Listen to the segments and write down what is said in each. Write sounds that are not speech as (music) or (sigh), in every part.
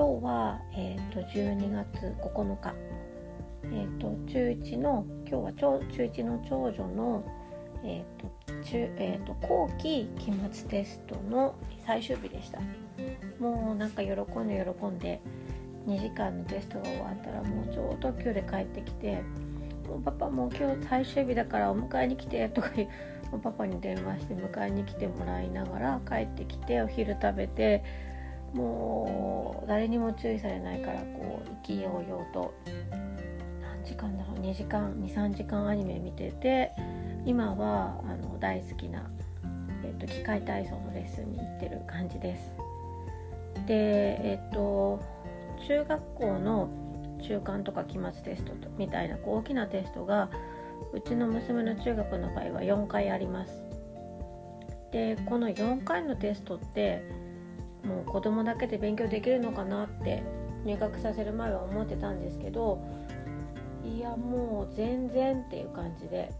今日は、えーと、12月9日、えーと、中1の今日は中1の長女の、えーと中えー、と後期期末テストの最終日でした。もうなんか喜んで喜んで2時間のテストが終わったらもう超特急で帰ってきて「もうパパもう今日最終日だからお迎えに来て」とか言うパパに電話して迎えに来てもらいながら帰ってきてお昼食べてもう誰にも注意されないからこう意気揚々と何時間だろう？2時間23時間アニメ見てて今はあの大好きな、えっと、機械体操のレッスンに行ってる感じです。でえっと中学校の中間とか期末テストみたいなこう大きなテストがうちの娘の中学の場合は4回あります。でこの4回のテストってもう子供だけで勉強できるのかなって入学させる前は思ってたんですけどいやもう全然っていう感じで。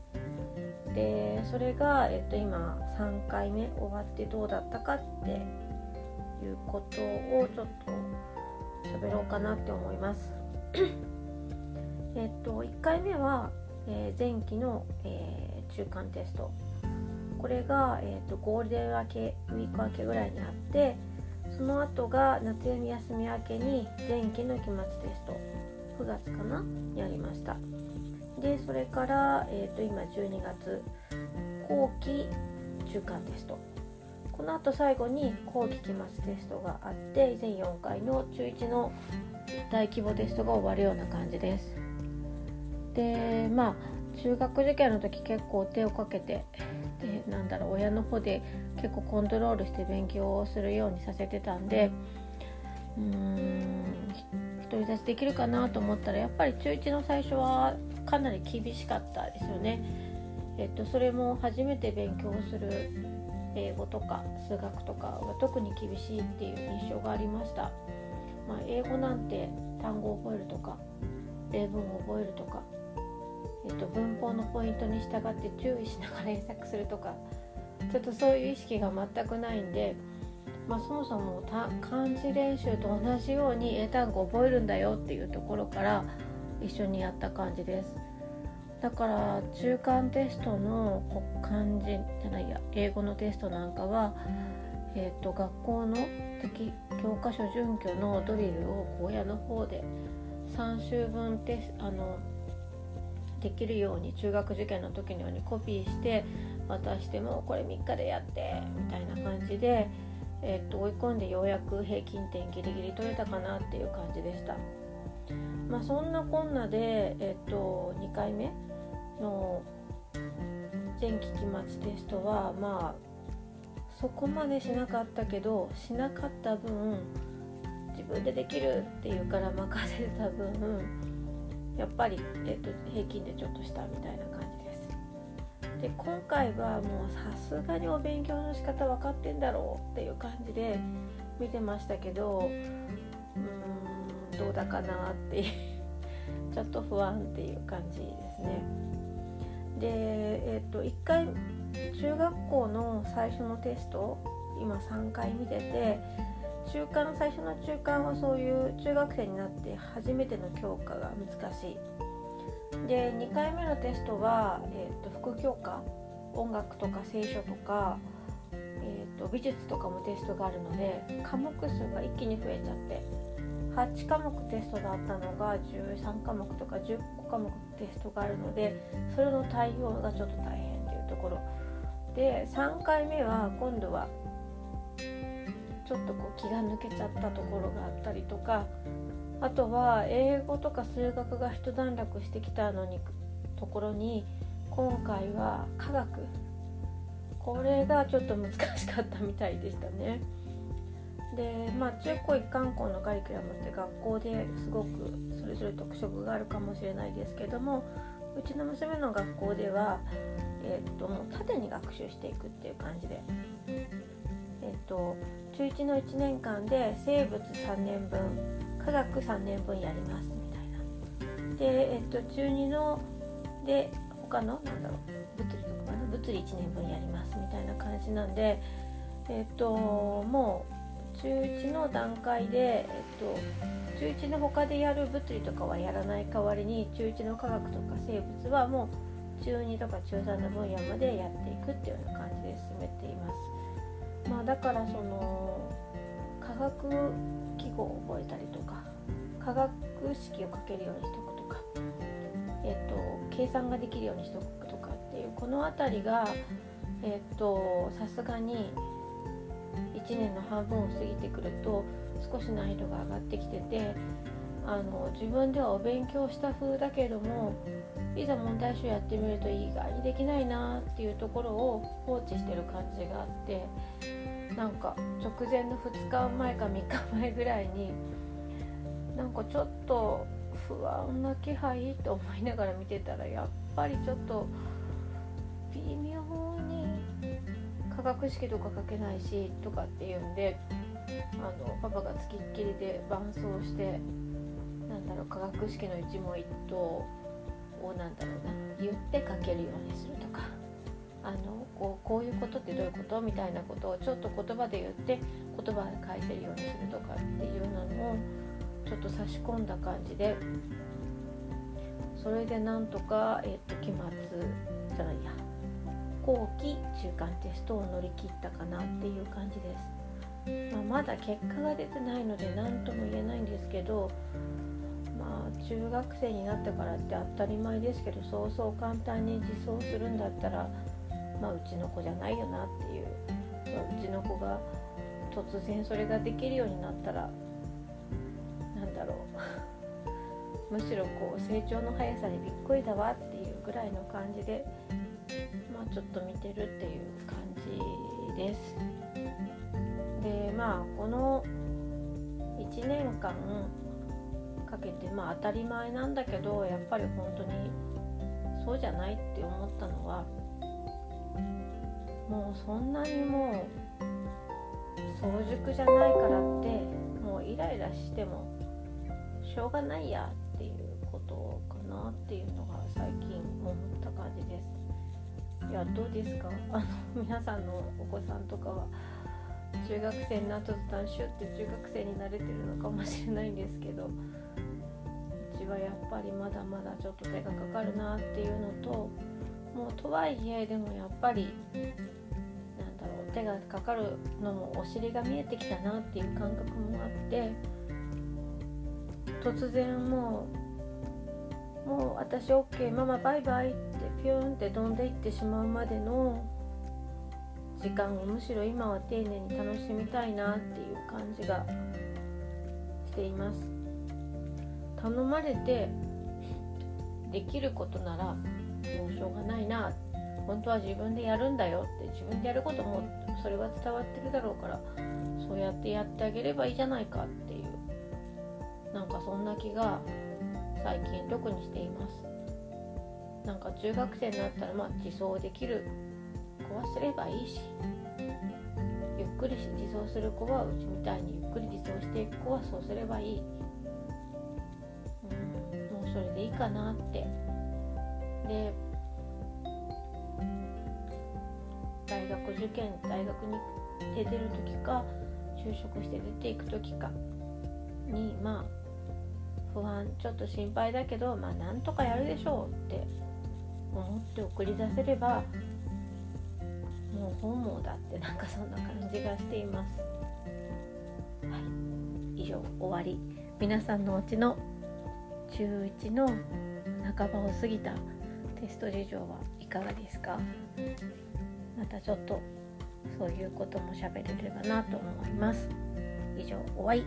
でそれが、えっと、今3回目終わってどうだったかっていうことをちょっと喋ろうかなって思います。(coughs) えっと1回目は、えー、前期の、えー、中間テスト。これが、えーと、ゴールデン明けウィーク明けぐらいにあってその後が夏休み明けに前期の期末テスト9月かなにありました。でそれから、えーと、今12月後期中間テスト。この後最後に後期期末テストがあって以前4回の中1の大規模テストが終わるような感じです。でまあ中学受験の時結構手をかけてでなんだろう親の方で結構コントロールして勉強をするようにさせてたんでうーん独り立ちできるかなと思ったらやっぱり中1の最初はかなり厳しかったですよね。えっと、それも初めて勉強する英語とか数学とかは特に厳しいっていう印象がありました。まあ、英語なんて単語を覚えるとか例文を覚えるとかえっと、文法のポイントに従って注意しながら検索するとかちょっとそういう意識が全くないんで、まあ、そもそも漢字練習と同じように英単語を覚えるんだよっていうところから一緒にやった感じです。だから中間テストの漢字じゃないや英語のテストなんかは、えーと、学校の教科書準拠のドリルを親の方で3週分テあのできるように中学受験の時のようにコピーして渡してもこれ3日でやってみたいな感じで、えー、と追い込んでようやく平均点ギリギリ取れたかなっていう感じでした。まあ、そんなこんなで、えー、と2回目の前期期末テストはまあそこまでしなかったけどしなかった分自分でできるっていうから任せた分やっぱり、えーと、平均でちょっとしたみたいな感じです。で今回はもうさすがにお勉強の仕方分かってんだろうっていう感じで見てましたけどうーんどうだかなっていう (laughs) ちょっと不安っていう感じですね。で、えっ、と1回中学校の最初のテスト今3回見てて中間最初の中間はそういう中学生になって初めての教科が難しい。で2回目のテストは、えーと、副教科音楽とか聖書とか、えーと、美術とかもテストがあるので科目数が一気に増えちゃって。8科目テストだったのが13科目とか10科目テストがあるのでそれの対応がちょっと大変というところ。で3回目は今度はちょっとこう気が抜けちゃったところがあったりとかあとは英語とか数学が一段落してきたのにところに今回は科学これがちょっと難しかったみたいでしたね。でまあ中高一貫校のカリキュラムって学校ですごくそれぞれ特色があるかもしれないですけどもうちの娘の学校では、えー、っともう縦に学習していくっていう感じで、え、っと中1の1年間で生物3年分科学3年分やりますみたいなで、えっと、中2ので他のなんだろう物理とかかな？物理1年分やりますみたいな感じなんでえっともう中1の段階で、えっと、中1の他でやる物理とかはやらない代わりに中1の科学とか生物はもう中2とか中3の分野までやっていくっていうような感じで進めています。ま、だからその科学記号を覚えたりとか化学式を書けるようにしとくとか、えっと、計算ができるようにしとくとかっていうこの辺りがえっとさすがに1年の半分を過ぎてくると少し難易度が上がってきててあの自分ではお勉強した風だけれどもいざ問題集やってみると意外にできないなっていうところを放置してる感じがあってなんか直前の2日前か3日前ぐらいになんかちょっと不安な気配と思いながら見てたらやっぱりちょっと微妙に化学式とか書けないしとかっていうんであのパパがつきっきりで伴走してなんだろう化学式の一問一答をなんだろうな言って書けるようにするとか。あのこうこういうことってどういうこと？みたいなことをちょっと言葉で言って言葉で返せるようにするとかっていうのをちょっと差し込んだ感じでそれでなんとか、えー、と期末じゃないや。後期中間テストを乗り切ったかなっていう感じです、まあ、まだ結果が出てないので何とも言えないんですけどまあ中学生になってからって当たり前ですけどそうそう簡単に自走するんだったらまあうちの子じゃないよなっていう、まあ、うちの子が突然それができるようになったらなんだろう (laughs) むしろこう成長の速さにびっくりだわっていうぐらいの感じでまあちょっと見てるっていう感じです。でまあこの1年間かけてまあ当たり前なんだけどやっぱり本当にそうじゃないって思ったのはもうそんなにもう早熟じゃないからってもうイライラしてもしょうがないやっていうことかなっていうのが最近思った感じです。いやどうですか？あの皆さんのお子さんとかは中学生になった途端シュッて中学生になれてるのかもしれないんですけどうちはやっぱりまだまだちょっと手がかかるなっていうのともうとはいえでもやっぱり手がかかるのもお尻が見えてきたなっていう感覚もあって突然もうもう私 OK ママバイバイってピューンって飛んでいってしまうまでの時間をむしろ今は丁寧に楽しみたいなっていう感じがしています。頼まれてできることならもうしょうがないなっ本当は自分でやるんだよって自分でやることもそれは伝わってるだろうからそうやってやってあげればいいじゃないかっていうなんかそんな気が最近特にしています。なんか中学生になったらまあ自走できる子はすればいいしゆっくり自走する子はうちみたいにゆっくり自走していく子はそうすればいい、うん、もうそれでいいかなって。で大学受験大学に出てる時か就職して出ていく時かにまあ不安ちょっと心配だけどまあなんとかやるでしょうって思って送り出せればもう本望だってなんかそんな感じがしています。はい。以上終わり。皆さんのうちの中1の半ばを過ぎたテスト事情はいかがですか？またちょっとそういうことも喋れればなと思います。以上終わり